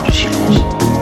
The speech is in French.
Thank